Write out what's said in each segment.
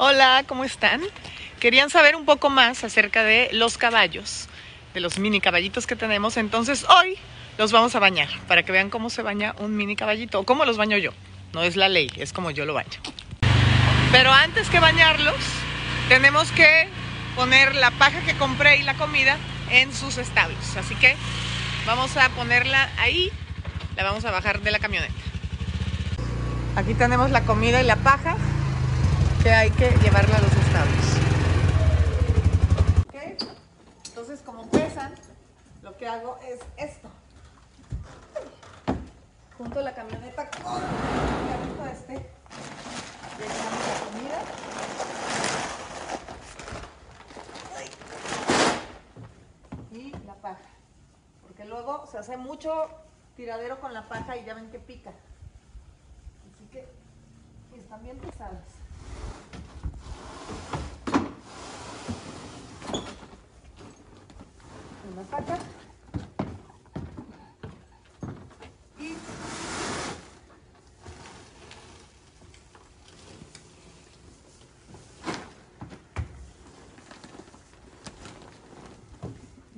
Hola, ¿cómo están? Querían saber un poco más acerca de los caballos, de los mini caballitos que tenemos. Entonces hoy los vamos a bañar para que vean cómo se baña un mini caballito o cómo los baño yo. No es la ley, es como yo lo baño. Pero antes que bañarlos, tenemos que poner la paja que compré y la comida en sus establos. Así que vamos a ponerla ahí, la vamos a bajar de la camioneta. Aquí tenemos la comida y la paja que hay que llevarla a los establos. ¿Ok? Entonces, como pesan, lo que hago es esto. Junto la camioneta con el carrito este, le la comida. Y la paja. Porque luego se hace mucho tiradero con la paja y ya ven que pica. Así que están bien pesadas. Una paja. Y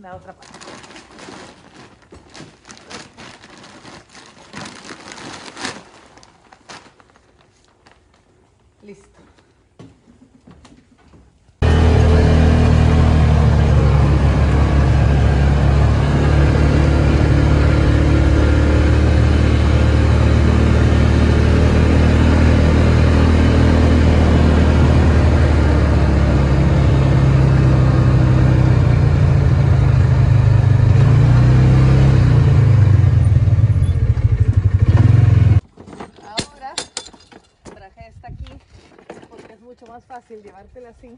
la otra paja. Listo. Ahora traje esta aquí porque es mucho más fácil llevártela así.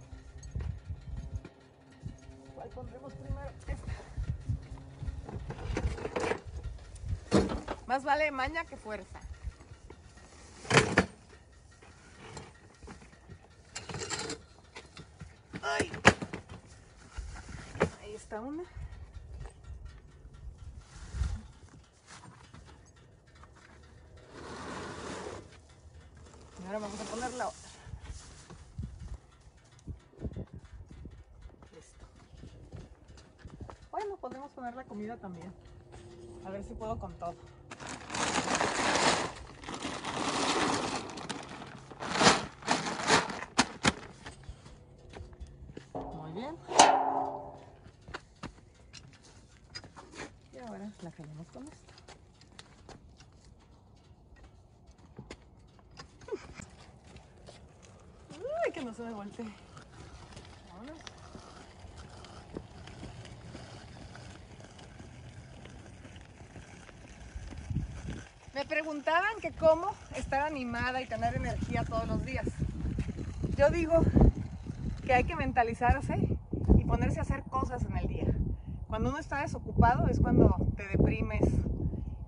¿Cuál pondremos primero? Esta. Vale maña que fuerza. Ahí está una. Y ahora vamos a poner la otra. Listo. Bueno, podemos poner la comida también. A ver si puedo con todo. Ahora la jalamos con esto. Que no se me voltee. Me preguntaban que cómo estar animada y tener energía todos los días. Yo digo que hay que mentalizarse y ponerse a hacer cosas en el día. Cuando uno está desocupado es cuando te deprimes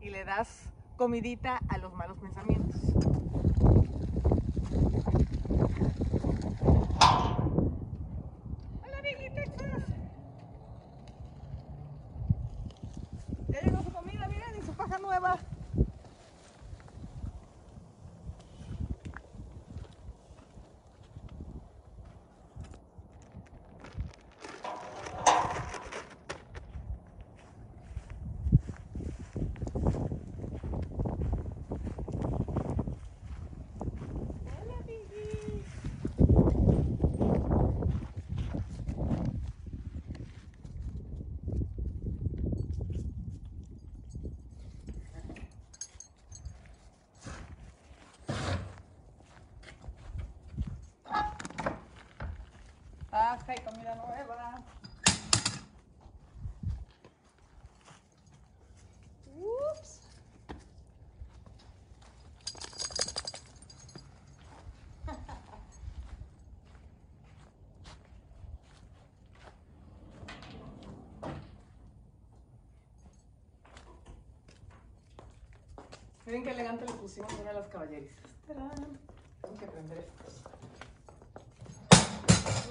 y le das comidita a los malos pensamientos. Hola, Vicky, Texas. Ya llegó su comida, miren, y su paja nueva. Hola, Vicky. Paja y comida nueva. Ups. Miren qué elegante le pusimos una de las caballerizas. Tengo que prender estos.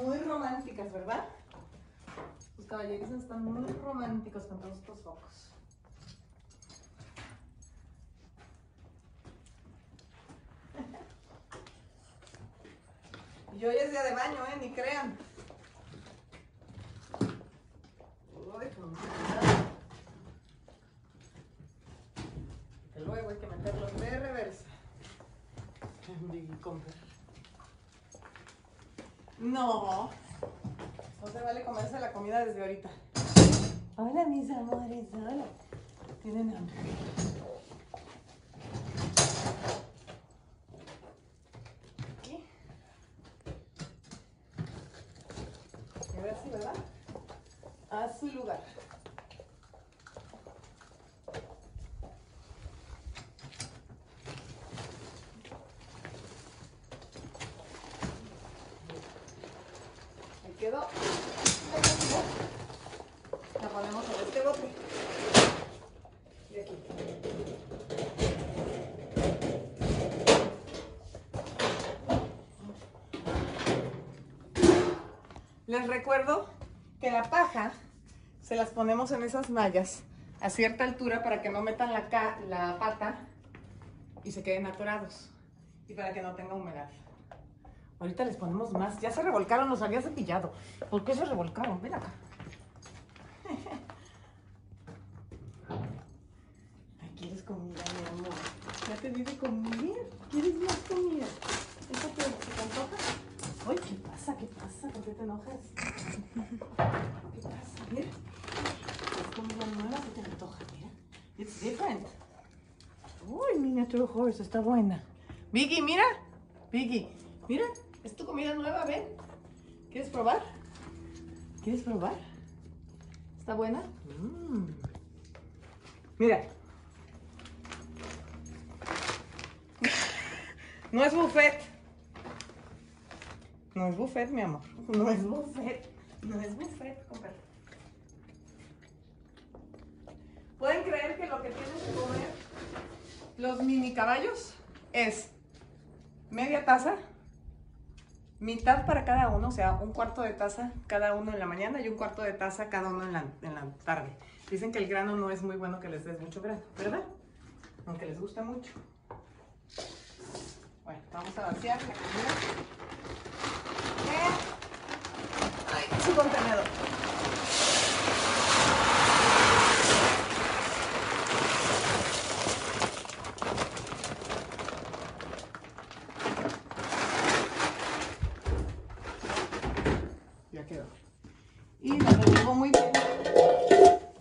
Muy románticas, ¿verdad? Los caballerizos están muy románticos con todos estos focos. Y hoy es día de baño, ¿eh? Ni crean. Uy, con cuidado. Que luego hay que meterlos de reversa. Biggie Comfort. No. No se vale comerse la comida desde ahorita. Hola, mis amores. Hola. Tienen hambre. Aquí. Y ahora sí, ¿verdad? A su lugar. Ahí quedó. La ponemos en este bote. Y aquí. Les recuerdo que la paja se las ponemos en esas mallas a cierta altura para que no metan la, la pata y se queden atorados y para que no tenga humedad. Ahorita les ponemos más. Ya se revolcaron, los había cepillado. ¿Por qué se revolcaron? Ven acá. Ay, ¿quieres comida, mi amor? Ya te di de comer. ¿Quieres más comida? ¿Eso te, te antoja? Ay, ¿qué pasa? ¿Qué pasa? ¿Por qué te enojas? ¿Qué pasa? Mira. Es comida nueva que te antoja, mira. It's different. Uy, miniature horse, está buena. Vicky, mira. Vicky, mira. Es tu comida nueva, ven. ¿Quieres probar? ¿Quieres probar? ¿Está buena? Mm. Mira. No es buffet. No es buffet, mi amor. No es buffet. No es buffet, compadre. ¿Pueden creer que lo que tienen que comer los mini caballos es media taza, mitad para cada uno, o sea, un cuarto de taza cada uno en la mañana y un cuarto de taza cada uno en la, en la tarde? Dicen que el grano no es muy bueno que les des mucho grano, ¿verdad? Aunque les gusta mucho. Bueno, vamos a vaciar comida. Eh, Ay, contenedor. Ya quedó. Y la revuelvo muy bien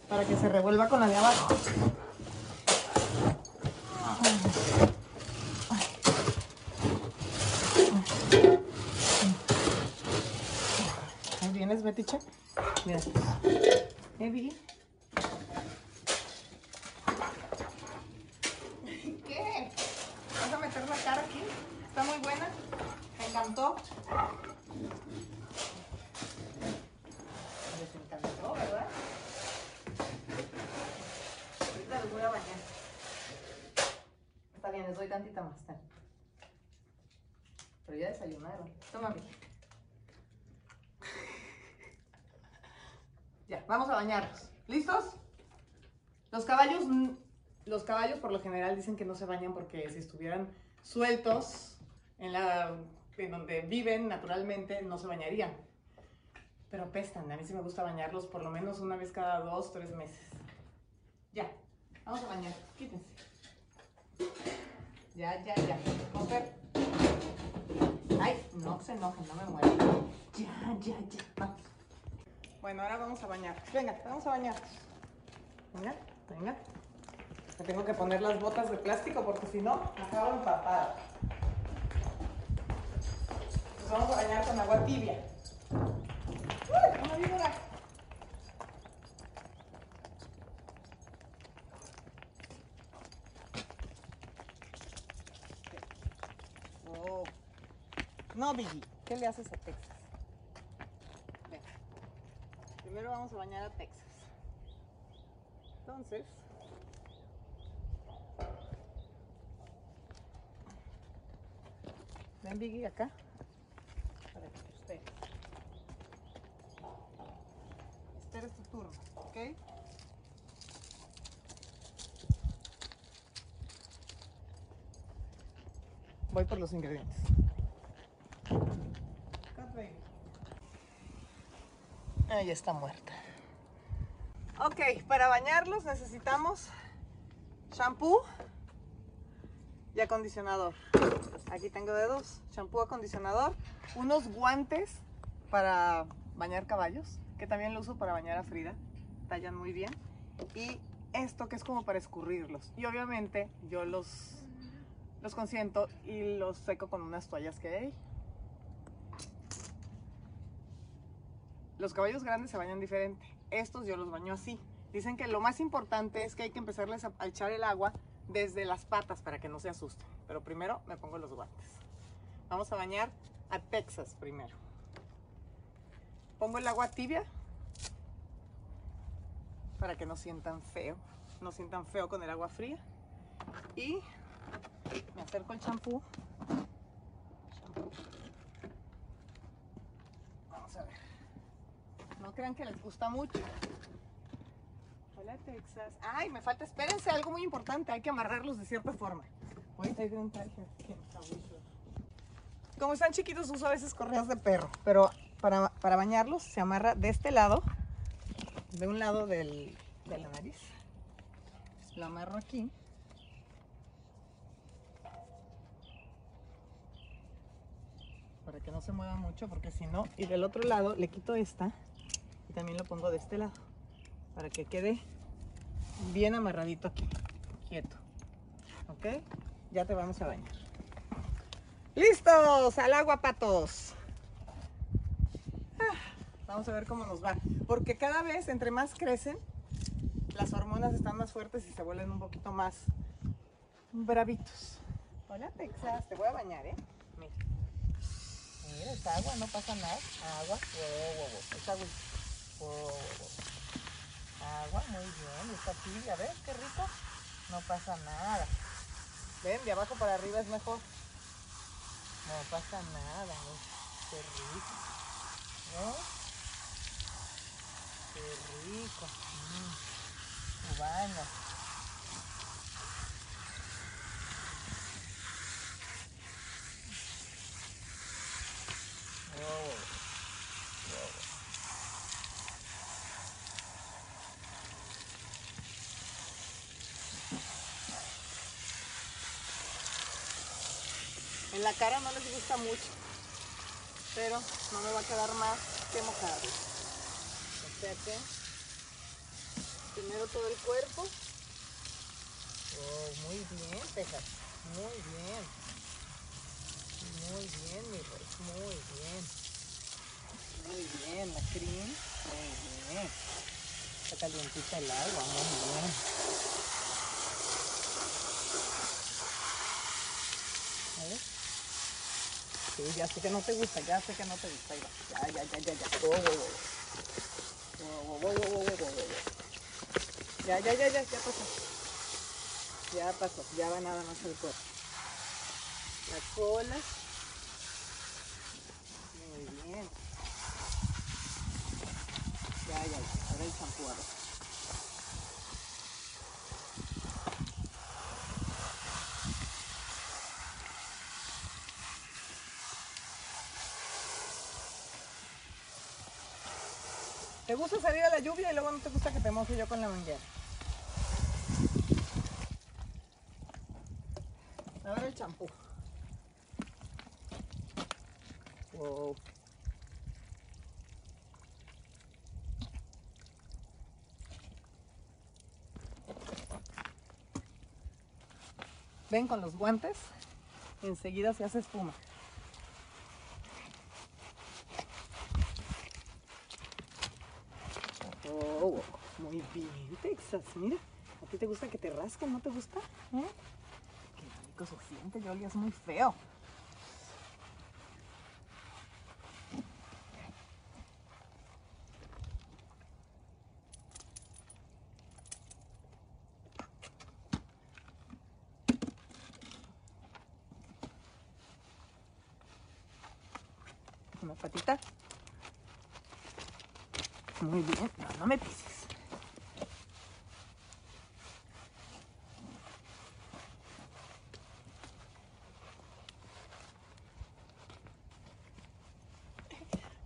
para que se revuelva con la de abajo. picture? Ya, vamos a bañarlos. ¿Listos? Los caballos, los caballos por lo general dicen que no se bañan porque si estuvieran sueltos en la donde viven naturalmente no se bañarían. Pero pestan. A mí sí me gusta bañarlos por lo menos una vez cada dos, tres meses. Ya, vamos a bañar. Quítense. Ya, ya, ya. Mujer. Ay, no se enojen, no me muevan. Ya, ya, ya. Vamos. Bueno, ahora vamos a bañar. Venga, vamos a bañar. Venga, venga. Me tengo que poner las botas de plástico porque si no, acabo empapada. Nos vamos a bañar con agua tibia. ¡Uy! ¡Una víbora! Oh. No, Biggie, ¿qué le haces a Texas? Primero vamos a bañar a Texas. Entonces, ven Biggie acá. Para que usted. Este es tu turno, ¿ok? Voy por los ingredientes. Ahí está muerta. Ok, para bañarlos necesitamos shampoo y acondicionador. Aquí tengo de dos, shampoo, acondicionador, unos guantes para bañar caballos, que también lo uso para bañar a Frida, tallan muy bien, y esto que es como para escurrirlos. Y obviamente yo los, los consiento y los seco con unas toallas que hay. Los caballos grandes se bañan diferente, estos yo los baño así. Dicen que lo más importante es que hay que empezarles a echar el agua desde las patas para que no se asusten. Pero primero me pongo los guantes. Vamos a bañar a Texas primero. Pongo el agua tibia para que no sientan feo. No sientan feo con el agua fría. Y me acerco el champú. Vamos a ver. No crean que les gusta mucho. Hola Texas. Ay, me falta, espérense, algo muy importante. Hay que amarrarlos de cierta forma. Como están chiquitos uso a veces correas de perro, pero para, para bañarlos se amarra de este lado, de un lado del, de la nariz. Lo amarro aquí. Para que no se mueva mucho, porque si no, y del otro lado le quito esta también lo pongo de este lado, para que quede bien amarradito aquí, quieto. ¿Ok? Ya te vamos a bañar. ¡Listos! Al agua, patos. Ah, vamos a ver cómo nos va. Porque cada vez, entre más crecen, las hormonas están más fuertes y se vuelven un poquito más bravitos. Hola, Texas. Te voy a bañar, ¿eh? Mira. Mira, es agua, no pasa nada. Agua. Wow, wow. Es agua. Agua, muy bien. Está tibia, ¿ves? Qué rico. No pasa nada. Ven, de abajo para arriba es mejor. No pasa nada, ¿no? Qué rico. ¿No? Qué rico. Mm. Tu baño. Wow. Wow. En la cara no les gusta mucho, pero no me va a quedar más que mojarlo. O sea que primero todo el cuerpo. Oh, muy bien, Texas. Muy bien. Muy bien, mi rey. Muy bien. Muy bien, la cream. Muy bien. Está calientita el agua. Muy bien. A ver. Ya sé que no te gusta, ya sé que no te gusta. Ya, ya, ya, ya, ya. Oh, oh, oh, oh. Ya, ya, ya, ya, ya pasó. Ya pasó, ya va nada más el cuerpo. La cola. Muy bien. Ya, ya, ya. Ahora el champú ¿Te gusta salir a la lluvia y luego no te gusta que te moje yo con la manguera? Ahora el champú. Wow. Ven con los guantes, enseguida se hace espuma. Oh, muy bien, Texas, mira. ¿A ti te gusta que te rasquen? ¿No te gusta? ¿Eh? Qué rico se siente, ya olías muy feo. Una patita. Muy bien, no, no me pises.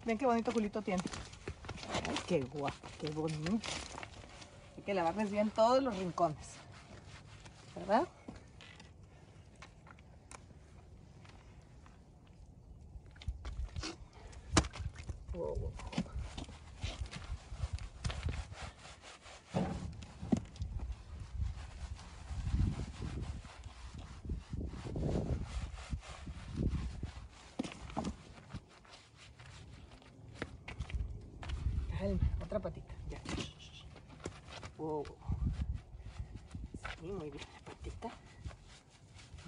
Ven qué bonito culito tiene. Ay, qué guapo, qué bonito. Hay que lavarles bien todos los rincones. ¿Verdad? Wow, wow. Calma, otra patita. Ya. Wow. Sí, muy bien. La patita.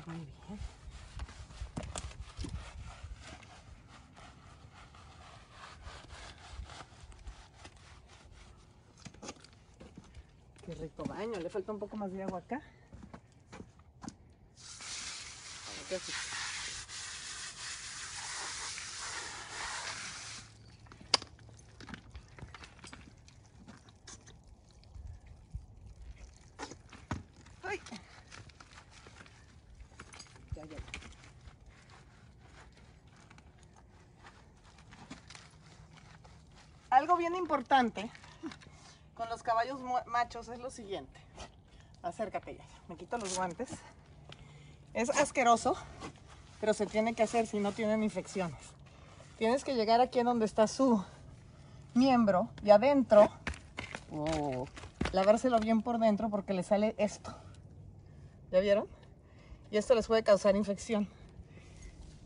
Muy bien. Le falta un poco más de agua acá. Ay. Ya, ya. Algo bien importante los caballos machos es lo siguiente. Acércate ya. Me quito los guantes. Es asqueroso, pero se tiene que hacer si no tienen infecciones. Tienes que llegar aquí en donde está su miembro y adentro oh, lavárselo bien por dentro porque le sale esto. ¿Ya vieron? Y esto les puede causar infección.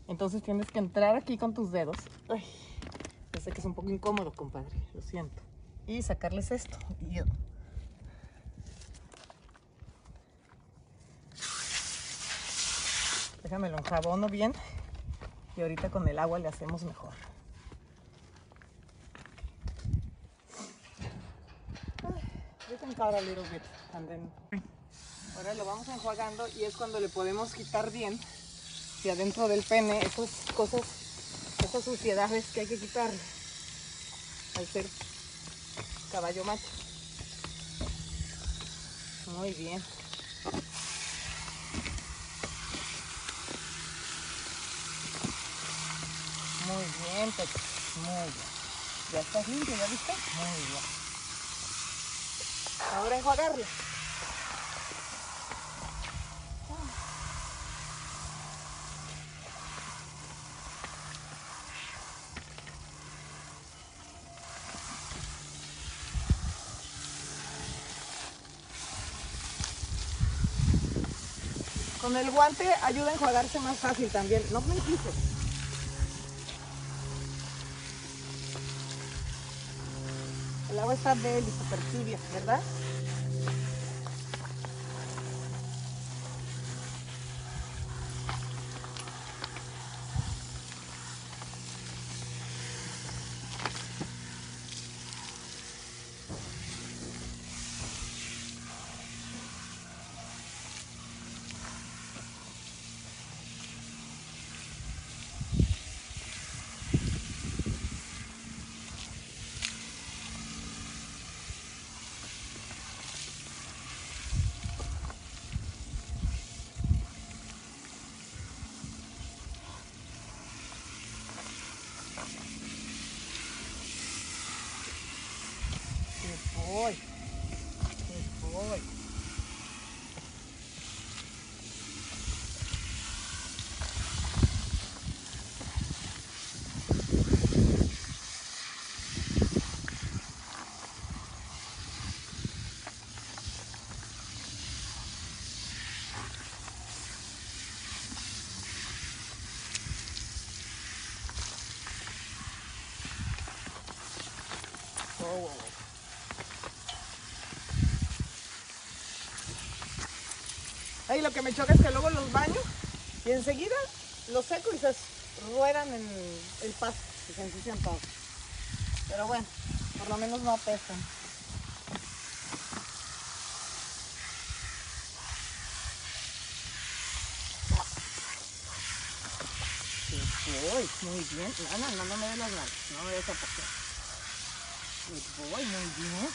Entonces tienes que entrar aquí con tus dedos. Ay, ya sé que es un poco incómodo, compadre. Lo siento. Y sacarles esto. Y yo- Déjame lo enjabono bien. Y ahorita con el agua le hacemos mejor. A little Ahora lo vamos enjuagando y es cuando le podemos quitar bien si adentro del pene esas cosas, esas suciedades que hay que quitarle al ser caballo macho. Muy bien. Muy bien, Pepe. Muy bien. Ya estás limpio, ¿ya viste? Muy bien. Ahora enjuagarlo. Con el guante ayuda a enjuagarse más fácil también. No me empices. El agua está y súper tibia, ¿verdad? Good boy. Good boy. Oh, oh, oh. Ahí lo que me choca es que luego los baño y enseguida los seco y se ruedan en el pasto se ensucian todo. Pero bueno, por lo menos no apestan. Good boy, muy bien. No, no, no, no me des las manos, no me des a boy, muy bien.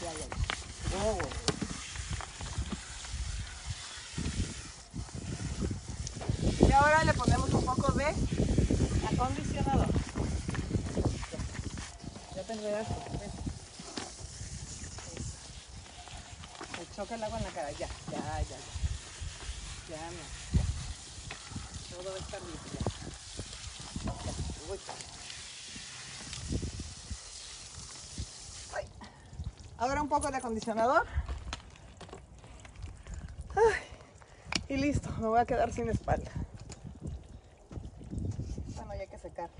Ya, ya, ya. Oh. poco de acondicionador. Ya, ya te enredaste. ven. Me choca Ya, ya, ya, ya. Ya no. Ya. Todo va a estar listo. Ya. Ya. Ahora un poco de acondicionador. Y listo, me voy a quedar sin espalda. Bueno, ya hay que secar.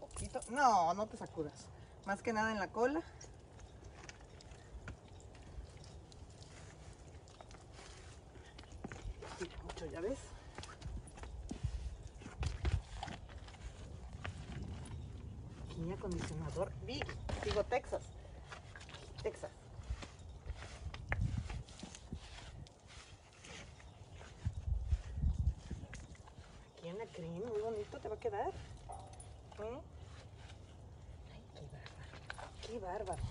Poquito. No, no te sacudas. Más que nada en la cola. Tira mucho, ya ves. Aquí acondicionador Big. Digo Texas. Texas. Aquí en la crema, muy bonito te va a quedar. Ay, qué bárbaro. Qué bárbaro.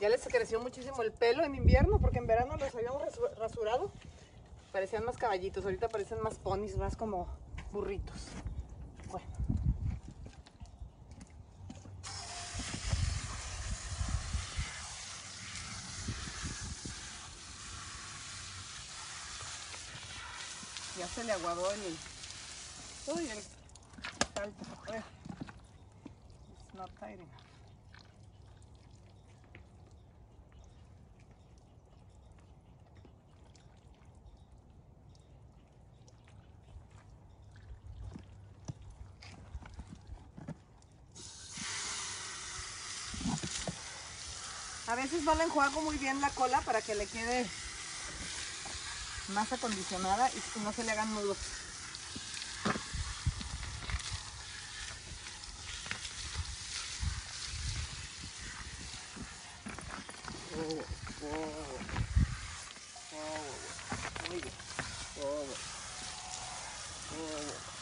Ya les creció muchísimo el pelo en invierno porque en verano los habíamos rasu- rasurado. Parecían más caballitos, ahorita parecen más ponis, más como burritos. Bueno. Ya se le aguadó el salto. A ver. It's not tight enough. A veces no le enjuago muy bien la cola para que le quede más acondicionada y no se le hagan nudos. Oh, oh, oh, muy bien. Oh, oh.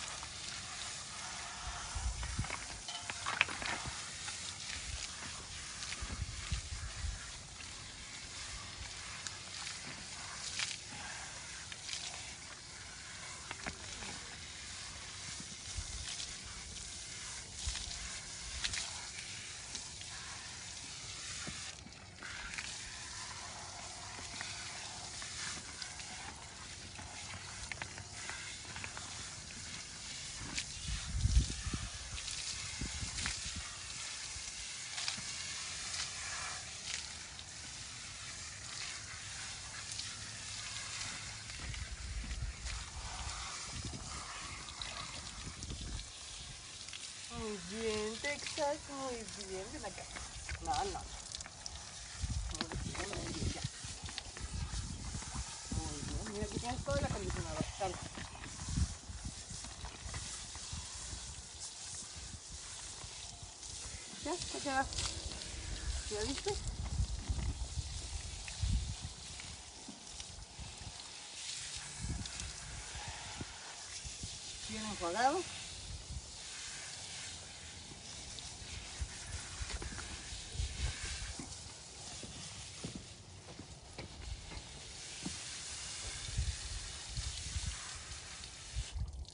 Muy bien, Texas, muy bien. Ven acá. Muy bien, mira, aquí tienes todo el acondicionador. Ya, ya queda. ¿Ya viste? Bien enjuagado.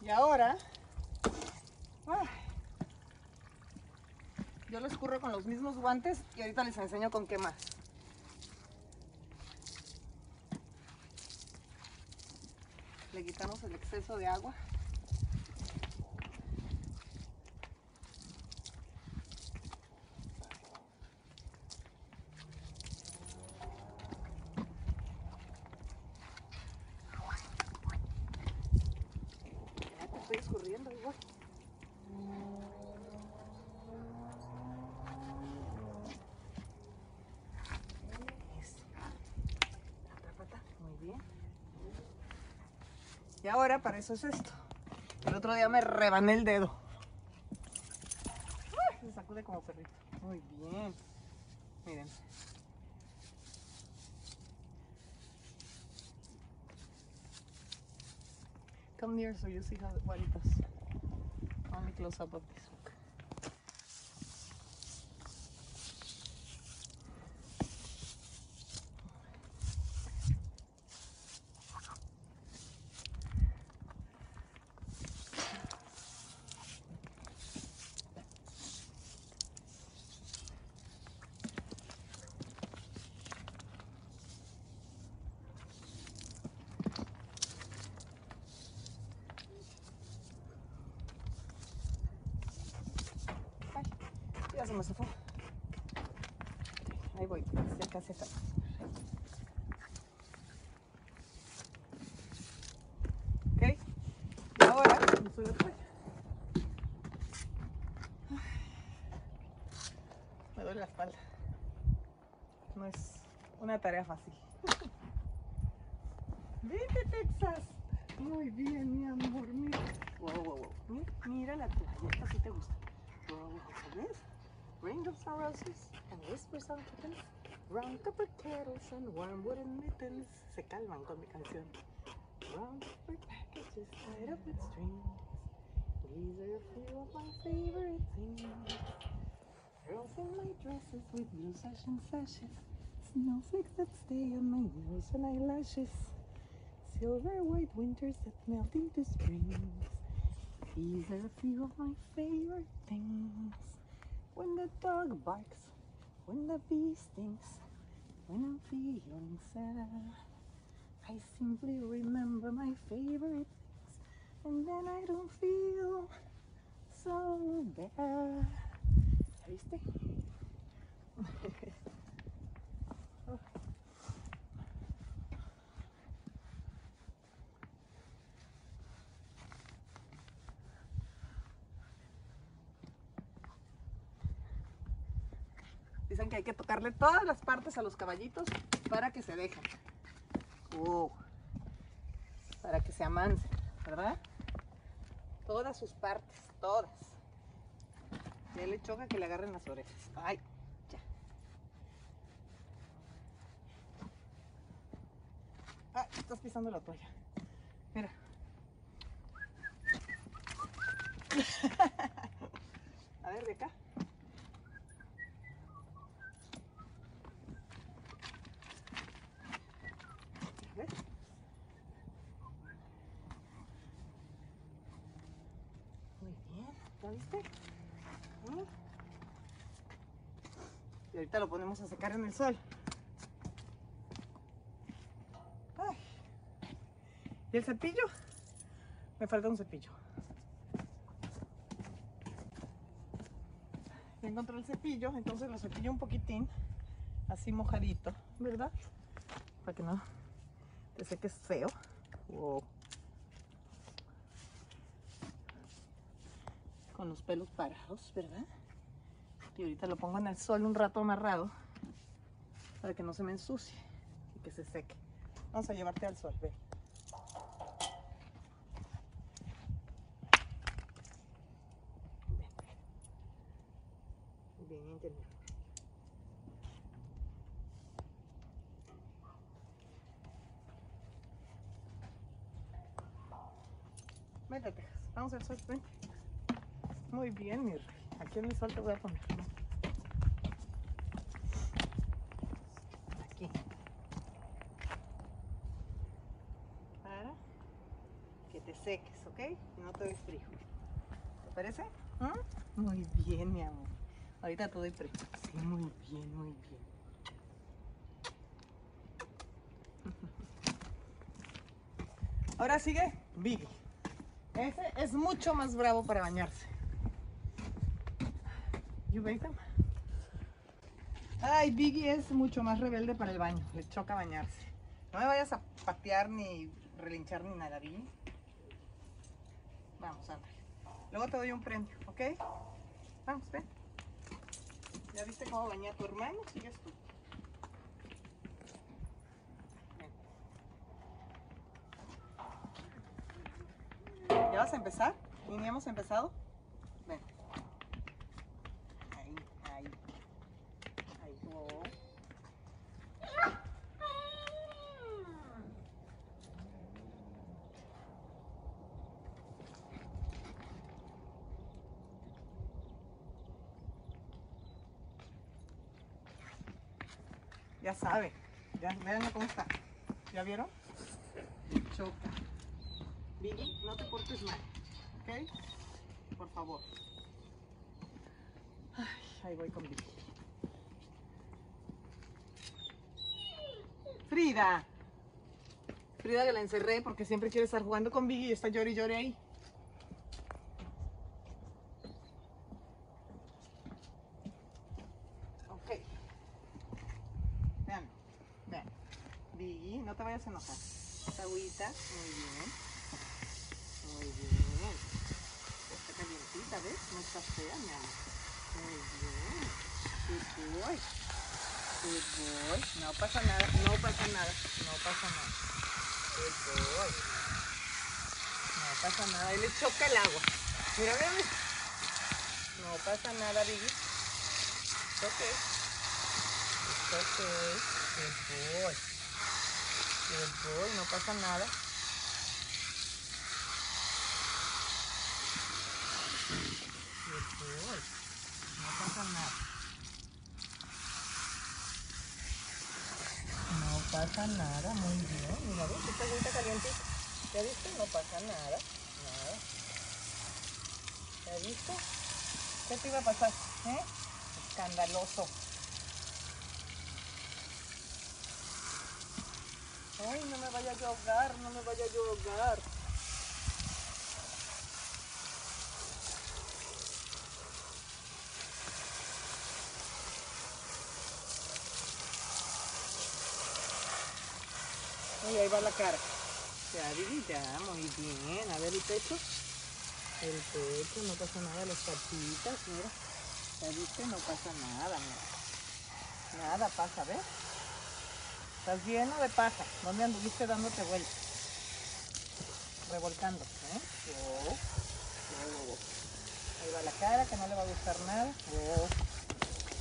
Y ahora, ay, yo lo escurro con los mismos guantes y ahorita les enseño con qué más. Le quitamos el exceso de agua. Ya te estoy escurriendo igual. Eso. Pata, pata. Muy bien. Y ahora para eso es esto. El otro día me rebané el dedo. Ay, se sacude como perrito. Muy bien. Miren. Come near so you see how what it. me zafó. Ahí voy, ya casi está. Ok, y ahora uso la toalla. Me duele la espalda. No es una tarea fácil. Vente, Texas. Muy bien, mi amor. Mira. Wow, wow, wow. Mira, la toalla. Esta sí te gusta. Wow, wow, ¿Ves? Raindrops and roses and whispers and kittens. Round copper kettles and warm wooden mittens. Se calman con mi canción. Round copper packages tied up with strings. These are a few of my favorite things. Girls in my dresses with blue sash and sashes. Snowflakes that stay on my nose and eyelashes. Silver white winters that melt into springs. These are a few of my favorite things. When the dog barks, when the bee stings, when I'm feeling sad, I simply remember my favorite things, and then I don't feel so bad. ¿Ya viste? Dicen que hay que tocarle todas las partes a los caballitos para que se dejen. Uh, para que se amancen, ¿verdad? Todas sus partes, todas. Ya le choca que le agarren las orejas. Ay, ya. Ay, estás pisando la toalla. Mira. A ver, de acá. A ver. Muy bien, ¿ya viste? ¿Mm? Y ahorita en el sol. ¿Y el cepillo? Me falta un cepillo. Ya encontré el cepillo, entonces lo cepillo un poquitín, así mojadito, ¿verdad? Para que no te seques feo. Con los pelos parados, ¿verdad? Y ahorita lo pongo en el sol un rato amarrado para que no se me ensucie y que se seque. Vamos a llevarte al sol, ve. Ven. Mi amor. Vente, Texas. Vamos al sol, vente. Muy bien, mi rey. Aquí en el sol te voy a poner. ¿no? Aquí. Para que te seques, ¿ok? Te des frío. ¿Te parece? ¿Mm? Muy bien, mi amor. Ahorita te doy frío. Sí, muy bien, muy bien. Ahora sigue Biggie. Ese es mucho más bravo para bañarse. You bake them? Ay, Biggie es mucho más rebelde para el baño. Le choca bañarse. No me vayas a patear ni relinchar ni nada, ¿bien? Vamos, André. Luego te doy un premio, ¿ok? Vamos, ven. ¿Ya viste cómo bañé a tu hermano? Sigues tú. Ven. ¿Ya vas a empezar? ¿Y ni hemos empezado? Ven. Ahí, ahí. Ahí. Oh. Ya sabe. Ya, vean cómo está. ¿Ya vieron? Choca. Vicky, no te portes mal. ¿Ok? Por favor. Ay, ahí voy con Vicky. Frida. Frida que la encerré porque siempre quiere estar jugando con Vicky y está llori llori ahí. Agüita, muy bien. Muy bien. Está calientita, ¿ves? No está fea, mi amor. Muy bien. Good boy. Good boy. No pasa nada, no pasa nada, no pasa nada. Good boy. No pasa nada, ahí le choca el agua. Mira, mira, mira. No pasa nada, Biggie. It's okay. Good boy. No pasa nada. No pasa nada. No pasa nada, muy bien. Mira, ves, esta agüita calientita. ¿Ya viste? No pasa nada. Nada. ¿Ya viste? ¿Qué te iba a pasar? ¿Eh? Escandaloso. Ay, no me vaya a ahogar, no me vaya a ahogar. Ay, ahí va la cara. Ya, Vivi, ya, muy bien. A ver el pecho. El pecho, no pasa nada. Las patitas, mira. Ya viste, no pasa nada, mira. Nada pasa, ¿ves? Estás lleno de paja. ¿Dónde anduviste dándote vueltas? Revolcando, ¿eh? Oh, oh, oh. Ahí va la cara, que no le va a gustar nada. Oh.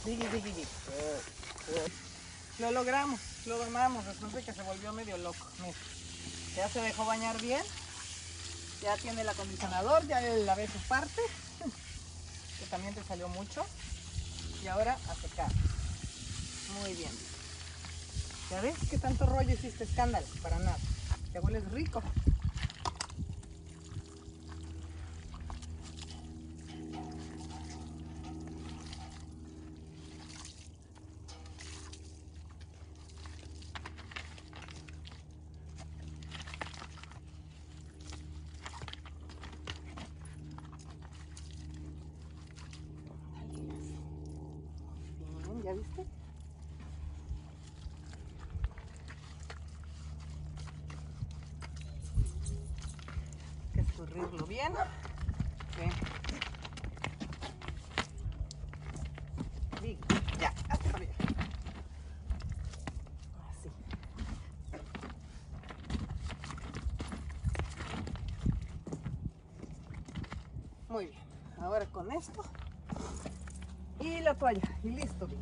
Digi, digi, digi. Lo logramos, lo domamos después de que se volvió medio loco. Mira, ya se dejó bañar bien. Ya tiene el acondicionador, ya le lavé su parte, que también te salió mucho. Y ahora a secar. Muy bien. ¿Ya ves qué tanto rollo hiciste escándalo? Para nada. Ya hueles rico. Bien, ¿ya viste? Escurrirlo bien. Bien, ya, hasta allá. Así. Muy bien. Ahora con esto y la toalla y listo. bien.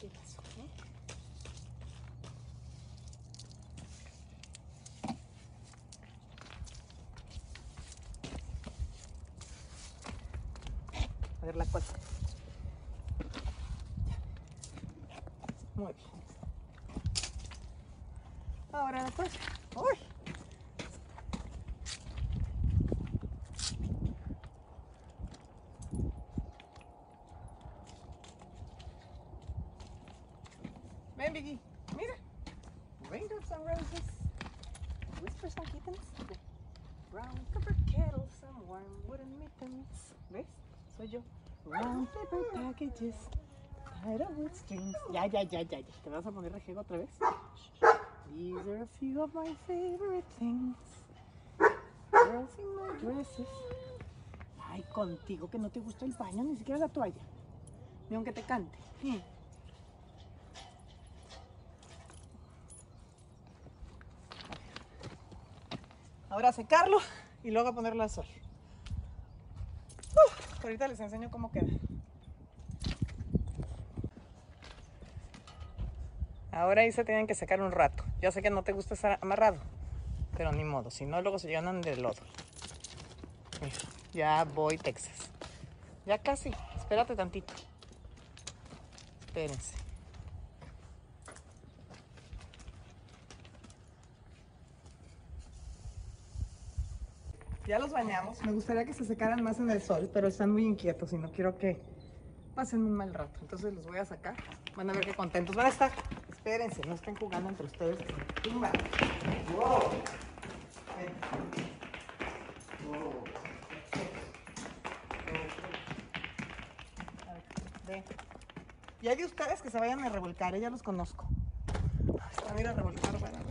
¿Qué pasó? eh? A ver la cuesta. Muy bien. Ahora la cuesta. ¡Uy! Ven, Biggie. Mira. Raindrops on roses. Whispers on kittens. Brown paper kettles and warm wooden mittens. ¿Ves? Soy yo. Brown Ya, ya, ya, ya. ¿Te vas a poner rejego otra vez? These are a few of my favorite things. Ay, contigo que no te gusta el baño, ni siquiera la toalla. Ni aunque te cante. ¿eh? Ahora secarlo y luego a ponerlo al sol. Ahorita les enseño cómo queda. Ahora ahí se tienen que secar un rato. Yo sé que no te gusta estar amarrado, pero ni modo, si no luego se llenan de lodo. Ya voy Texas. Ya casi, espérate tantito. Espérense. Ya los bañamos. Me gustaría que se secaran más en el sol, pero están muy inquietos y no quiero que pasen un mal rato. Entonces los voy a sacar. Van a ver qué contentos van a estar. Espérense, no estén jugando entre ustedes. Tumba. Wow. Wow. Y hay de ustedes que se vayan a revolcar, ¿eh? ya los conozco. Van a ir a revolcar, van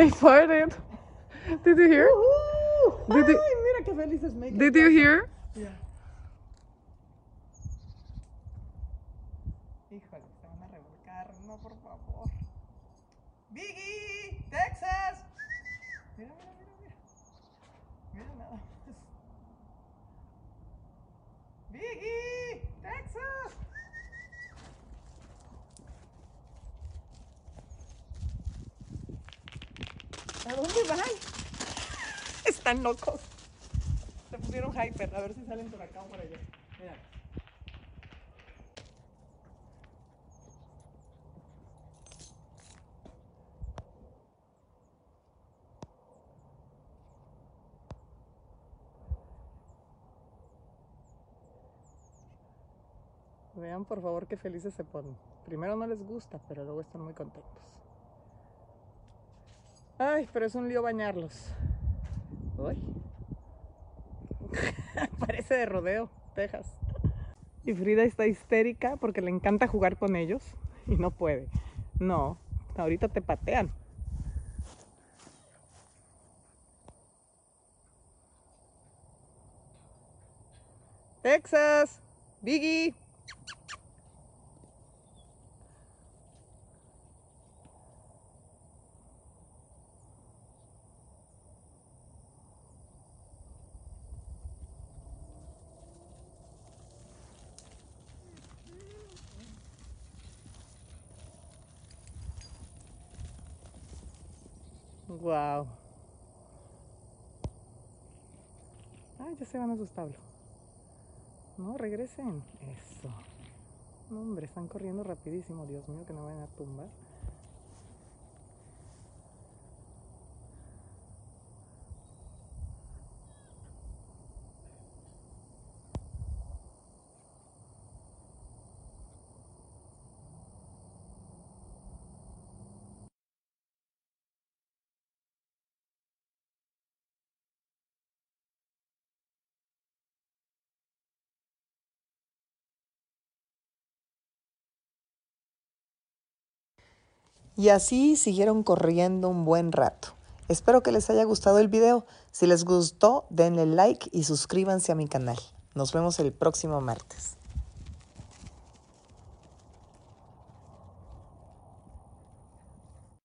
They farted. Did you hear? Did Ay, you- mira qué felices me Did you hear? Ya. ¿A dónde van? Están locos. Se pusieron hyper, a ver si salen por acá o por allá. Mira. Vean por favor qué felices se ponen. Primero no les gusta, pero luego están muy contentos. Ay, pero es un lío bañarlos. Uy. Parece de rodeo, Texas. Y Frida está histérica porque le encanta jugar con ellos y no puede. No, ahorita te patean. Texas, Biggie. Wow. Ay, ya se van a su. No, regresen. Eso. No, hombre, están corriendo rapidísimo. Dios mío, que no vayan a tumbar. Y así siguieron corriendo un buen rato. Espero que les haya gustado el video. Si les gustó, denle like y suscríbanse a mi canal. Nos vemos el próximo martes.